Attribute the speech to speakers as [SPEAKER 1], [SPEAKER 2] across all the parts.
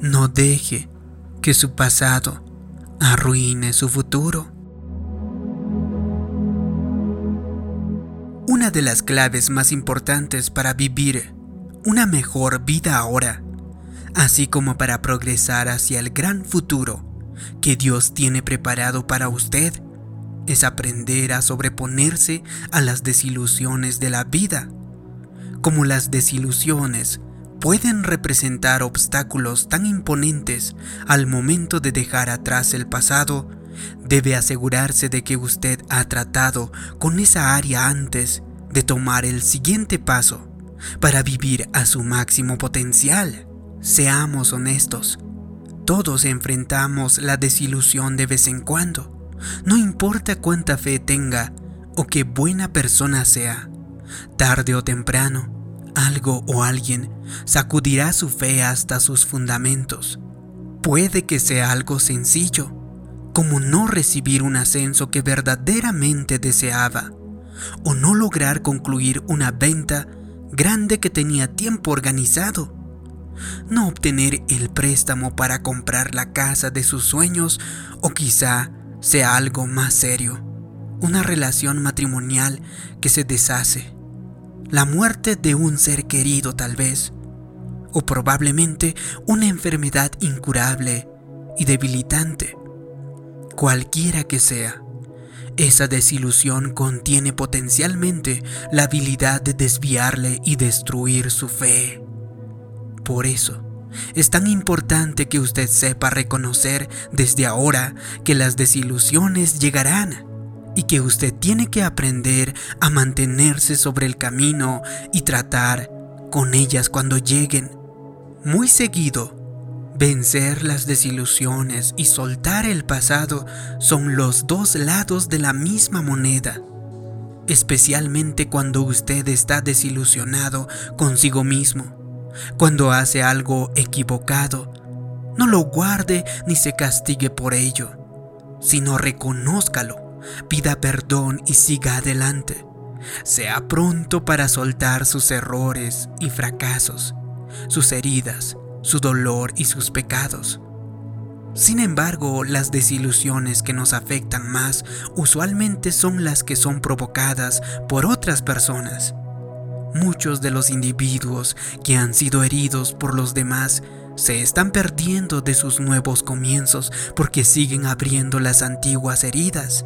[SPEAKER 1] No deje que su pasado arruine su futuro. Una de las claves más importantes para vivir una mejor vida ahora, así como para progresar hacia el gran futuro que Dios tiene preparado para usted, es aprender a sobreponerse a las desilusiones de la vida. Como las desilusiones pueden representar obstáculos tan imponentes al momento de dejar atrás el pasado, debe asegurarse de que usted ha tratado con esa área antes de tomar el siguiente paso para vivir a su máximo potencial. Seamos honestos, todos enfrentamos la desilusión de vez en cuando. No importa cuánta fe tenga o qué buena persona sea, tarde o temprano, algo o alguien sacudirá su fe hasta sus fundamentos. Puede que sea algo sencillo, como no recibir un ascenso que verdaderamente deseaba, o no lograr concluir una venta grande que tenía tiempo organizado, no obtener el préstamo para comprar la casa de sus sueños, o quizá sea algo más serio, una relación matrimonial que se deshace, la muerte de un ser querido tal vez, o probablemente una enfermedad incurable y debilitante. Cualquiera que sea, esa desilusión contiene potencialmente la habilidad de desviarle y destruir su fe. Por eso, es tan importante que usted sepa reconocer desde ahora que las desilusiones llegarán y que usted tiene que aprender a mantenerse sobre el camino y tratar con ellas cuando lleguen. Muy seguido, vencer las desilusiones y soltar el pasado son los dos lados de la misma moneda, especialmente cuando usted está desilusionado consigo mismo, cuando hace algo equivocado. No lo guarde ni se castigue por ello, sino reconózcalo, pida perdón y siga adelante. Sea pronto para soltar sus errores y fracasos sus heridas, su dolor y sus pecados. Sin embargo, las desilusiones que nos afectan más usualmente son las que son provocadas por otras personas. Muchos de los individuos que han sido heridos por los demás se están perdiendo de sus nuevos comienzos porque siguen abriendo las antiguas heridas.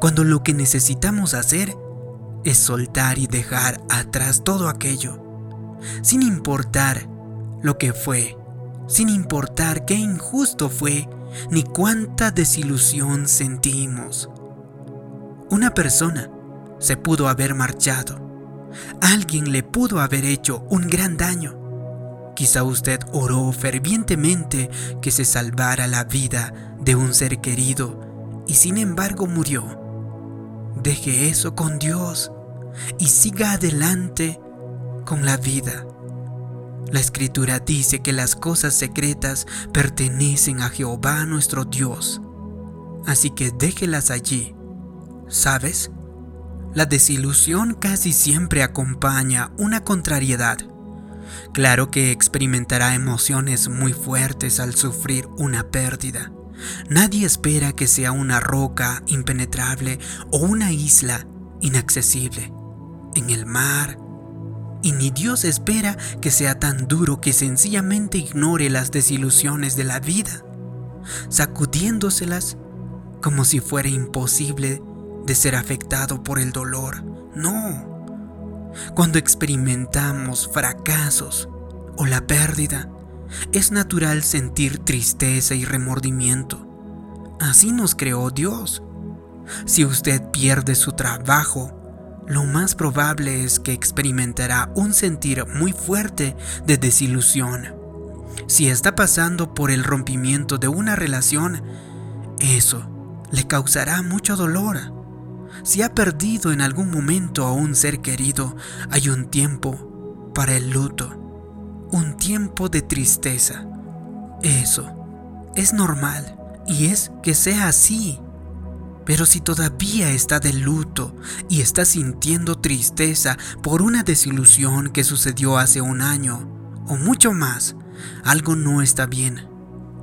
[SPEAKER 1] Cuando lo que necesitamos hacer es soltar y dejar atrás todo aquello sin importar lo que fue, sin importar qué injusto fue, ni cuánta desilusión sentimos. Una persona se pudo haber marchado. Alguien le pudo haber hecho un gran daño. Quizá usted oró fervientemente que se salvara la vida de un ser querido y sin embargo murió. Deje eso con Dios y siga adelante con la vida. La escritura dice que las cosas secretas pertenecen a Jehová nuestro Dios, así que déjelas allí. ¿Sabes? La desilusión casi siempre acompaña una contrariedad. Claro que experimentará emociones muy fuertes al sufrir una pérdida. Nadie espera que sea una roca impenetrable o una isla inaccesible. En el mar, y ni Dios espera que sea tan duro que sencillamente ignore las desilusiones de la vida, sacudiéndoselas como si fuera imposible de ser afectado por el dolor. No. Cuando experimentamos fracasos o la pérdida, es natural sentir tristeza y remordimiento. Así nos creó Dios. Si usted pierde su trabajo, lo más probable es que experimentará un sentir muy fuerte de desilusión. Si está pasando por el rompimiento de una relación, eso le causará mucho dolor. Si ha perdido en algún momento a un ser querido, hay un tiempo para el luto, un tiempo de tristeza. Eso es normal y es que sea así. Pero si todavía está de luto y está sintiendo tristeza por una desilusión que sucedió hace un año o mucho más, algo no está bien.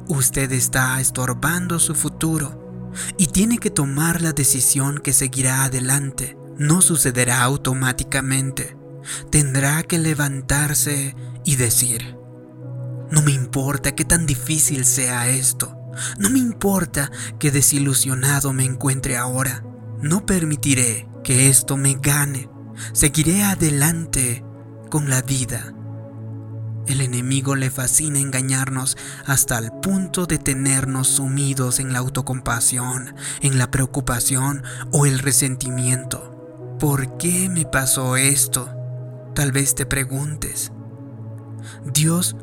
[SPEAKER 1] Usted está estorbando su futuro y tiene que tomar la decisión que seguirá adelante. No sucederá automáticamente. Tendrá que levantarse y decir, no me importa qué tan difícil sea esto. No me importa que desilusionado me encuentre ahora. No permitiré que esto me gane. Seguiré adelante con la vida. El enemigo le fascina engañarnos hasta el punto de tenernos sumidos en la autocompasión, en la preocupación o el resentimiento. ¿Por qué me pasó esto? Tal vez te preguntes. Dios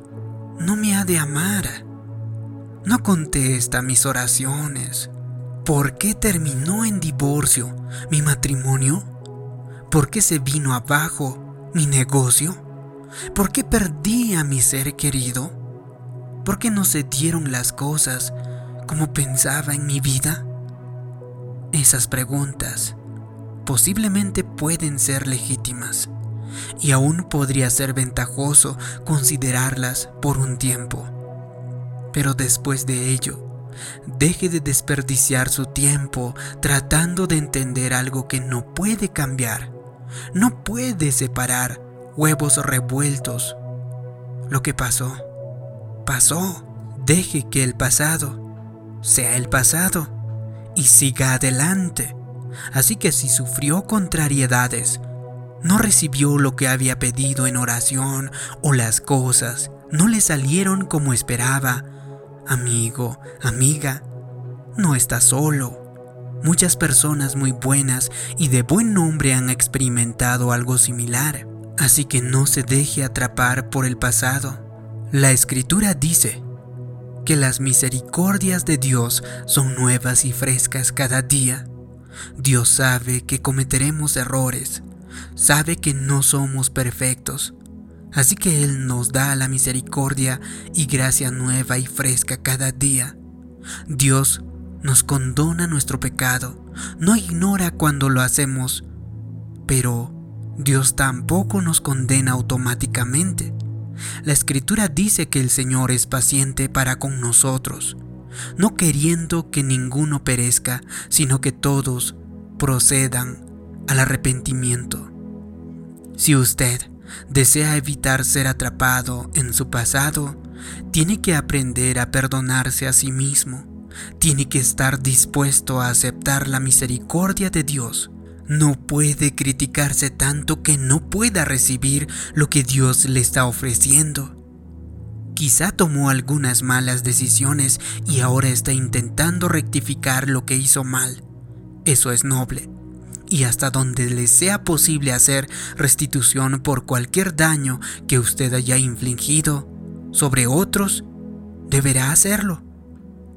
[SPEAKER 1] no me ha de amar. No contesta mis oraciones. ¿Por qué terminó en divorcio mi matrimonio? ¿Por qué se vino abajo mi negocio? ¿Por qué perdí a mi ser querido? ¿Por qué no se dieron las cosas como pensaba en mi vida? Esas preguntas posiblemente pueden ser legítimas y aún podría ser ventajoso considerarlas por un tiempo. Pero después de ello, deje de desperdiciar su tiempo tratando de entender algo que no puede cambiar. No puede separar huevos revueltos. Lo que pasó, pasó. Deje que el pasado sea el pasado y siga adelante. Así que si sufrió contrariedades, no recibió lo que había pedido en oración o las cosas no le salieron como esperaba. Amigo, amiga, no está solo. Muchas personas muy buenas y de buen nombre han experimentado algo similar, así que no se deje atrapar por el pasado. La escritura dice que las misericordias de Dios son nuevas y frescas cada día. Dios sabe que cometeremos errores, sabe que no somos perfectos, así que Él nos da la misericordia y gracia nueva y fresca cada día. Dios nos condona nuestro pecado, no ignora cuando lo hacemos, pero Dios tampoco nos condena automáticamente. La escritura dice que el Señor es paciente para con nosotros, no queriendo que ninguno perezca, sino que todos procedan al arrepentimiento. Si usted desea evitar ser atrapado en su pasado, tiene que aprender a perdonarse a sí mismo. Tiene que estar dispuesto a aceptar la misericordia de Dios. No puede criticarse tanto que no pueda recibir lo que Dios le está ofreciendo. Quizá tomó algunas malas decisiones y ahora está intentando rectificar lo que hizo mal. Eso es noble y hasta donde le sea posible hacer restitución por cualquier daño que usted haya infligido sobre otros, deberá hacerlo.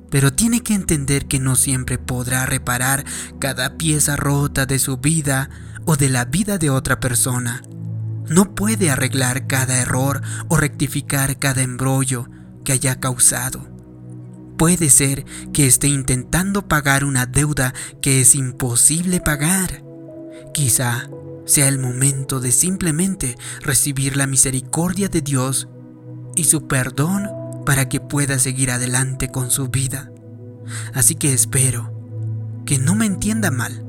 [SPEAKER 1] Pero tiene que entender que no siempre podrá reparar cada pieza rota de su vida o de la vida de otra persona. No puede arreglar cada error o rectificar cada embrollo que haya causado. Puede ser que esté intentando pagar una deuda que es imposible pagar. Quizá sea el momento de simplemente recibir la misericordia de Dios y su perdón para que pueda seguir adelante con su vida. Así que espero que no me entienda mal,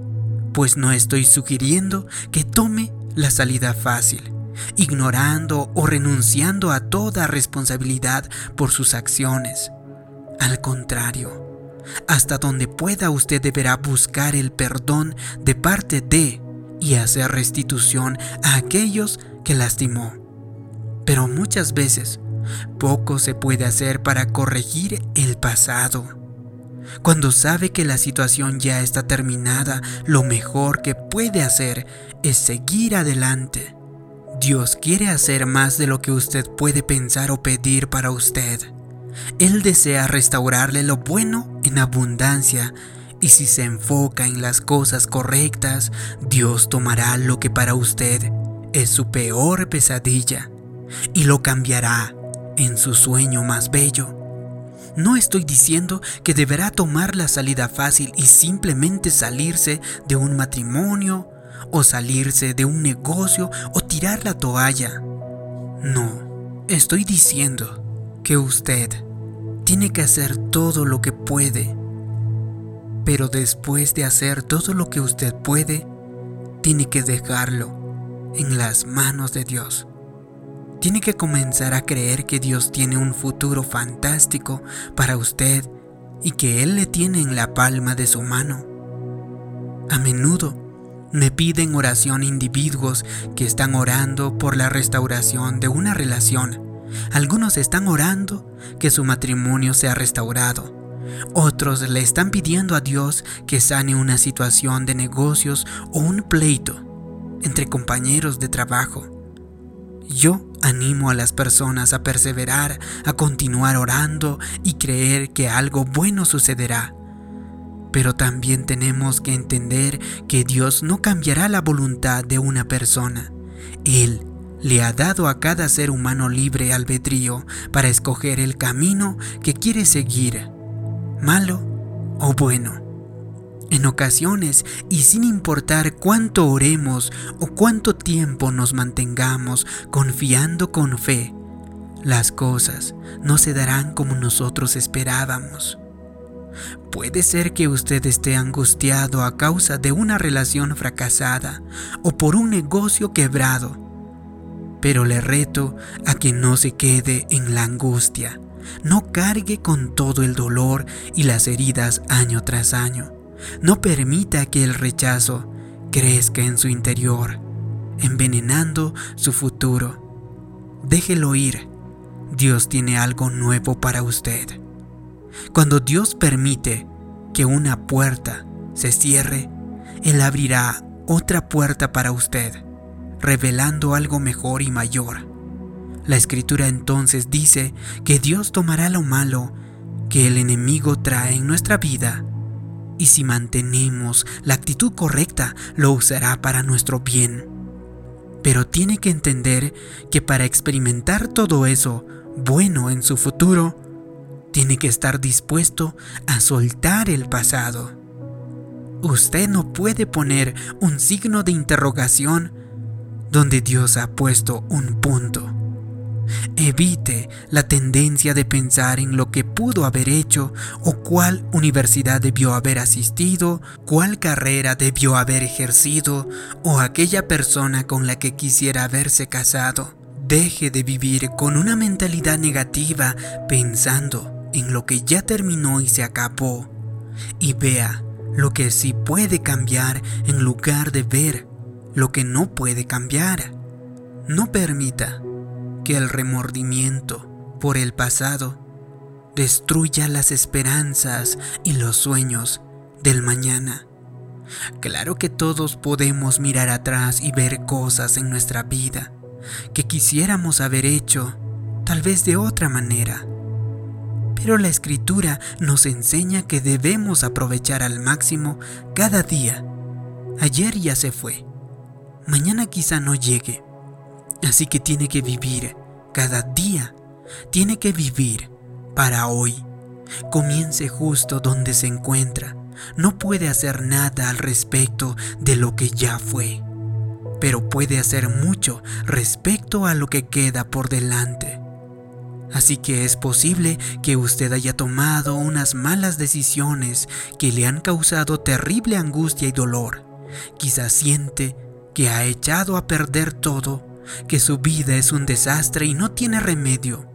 [SPEAKER 1] pues no estoy sugiriendo que tome la salida fácil, ignorando o renunciando a toda responsabilidad por sus acciones. Al contrario, hasta donde pueda usted deberá buscar el perdón de parte de y hacer restitución a aquellos que lastimó. Pero muchas veces poco se puede hacer para corregir el pasado. Cuando sabe que la situación ya está terminada, lo mejor que puede hacer es seguir adelante. Dios quiere hacer más de lo que usted puede pensar o pedir para usted. Él desea restaurarle lo bueno en abundancia y si se enfoca en las cosas correctas, Dios tomará lo que para usted es su peor pesadilla y lo cambiará en su sueño más bello. No estoy diciendo que deberá tomar la salida fácil y simplemente salirse de un matrimonio o salirse de un negocio o tirar la toalla. No, estoy diciendo que usted tiene que hacer todo lo que puede, pero después de hacer todo lo que usted puede, tiene que dejarlo en las manos de Dios. Tiene que comenzar a creer que Dios tiene un futuro fantástico para usted y que Él le tiene en la palma de su mano. A menudo me piden oración individuos que están orando por la restauración de una relación. Algunos están orando que su matrimonio sea restaurado. Otros le están pidiendo a Dios que sane una situación de negocios o un pleito entre compañeros de trabajo. Yo animo a las personas a perseverar, a continuar orando y creer que algo bueno sucederá. Pero también tenemos que entender que Dios no cambiará la voluntad de una persona. Él le ha dado a cada ser humano libre albedrío para escoger el camino que quiere seguir, malo o bueno. En ocasiones, y sin importar cuánto oremos o cuánto tiempo nos mantengamos confiando con fe, las cosas no se darán como nosotros esperábamos. Puede ser que usted esté angustiado a causa de una relación fracasada o por un negocio quebrado, pero le reto a que no se quede en la angustia, no cargue con todo el dolor y las heridas año tras año. No permita que el rechazo crezca en su interior, envenenando su futuro. Déjelo ir. Dios tiene algo nuevo para usted. Cuando Dios permite que una puerta se cierre, Él abrirá otra puerta para usted, revelando algo mejor y mayor. La escritura entonces dice que Dios tomará lo malo que el enemigo trae en nuestra vida y si mantenemos la actitud correcta, lo usará para nuestro bien. Pero tiene que entender que para experimentar todo eso bueno en su futuro, tiene que estar dispuesto a soltar el pasado. Usted no puede poner un signo de interrogación donde Dios ha puesto un punto. Evite la tendencia de pensar en lo que pudo haber hecho o cuál universidad debió haber asistido, cuál carrera debió haber ejercido o aquella persona con la que quisiera haberse casado. Deje de vivir con una mentalidad negativa pensando en lo que ya terminó y se acabó y vea lo que sí puede cambiar en lugar de ver lo que no puede cambiar. No permita que el remordimiento por el pasado destruya las esperanzas y los sueños del mañana. Claro que todos podemos mirar atrás y ver cosas en nuestra vida que quisiéramos haber hecho, tal vez de otra manera. Pero la escritura nos enseña que debemos aprovechar al máximo cada día. Ayer ya se fue, mañana quizá no llegue Así que tiene que vivir cada día. Tiene que vivir para hoy. Comience justo donde se encuentra. No puede hacer nada al respecto de lo que ya fue, pero puede hacer mucho respecto a lo que queda por delante. Así que es posible que usted haya tomado unas malas decisiones que le han causado terrible angustia y dolor. Quizás siente que ha echado a perder todo que su vida es un desastre y no tiene remedio.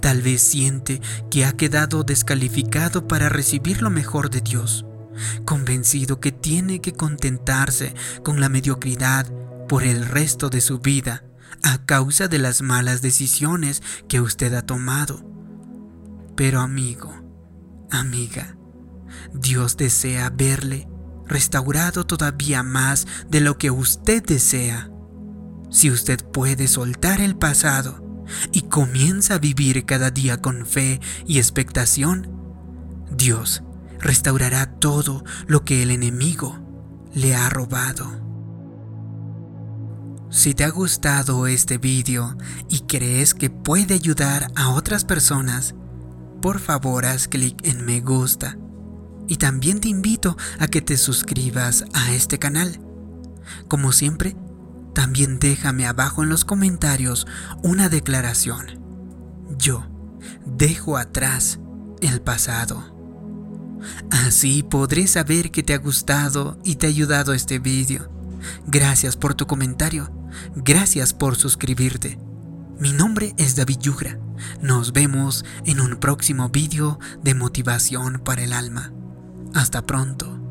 [SPEAKER 1] Tal vez siente que ha quedado descalificado para recibir lo mejor de Dios, convencido que tiene que contentarse con la mediocridad por el resto de su vida a causa de las malas decisiones que usted ha tomado. Pero amigo, amiga, Dios desea verle restaurado todavía más de lo que usted desea. Si usted puede soltar el pasado y comienza a vivir cada día con fe y expectación, Dios restaurará todo lo que el enemigo le ha robado. Si te ha gustado este vídeo y crees que puede ayudar a otras personas, por favor haz clic en me gusta. Y también te invito a que te suscribas a este canal. Como siempre, también déjame abajo en los comentarios una declaración. Yo dejo atrás el pasado. Así podré saber que te ha gustado y te ha ayudado este vídeo. Gracias por tu comentario. Gracias por suscribirte. Mi nombre es David Yugra. Nos vemos en un próximo vídeo de motivación para el alma. Hasta pronto.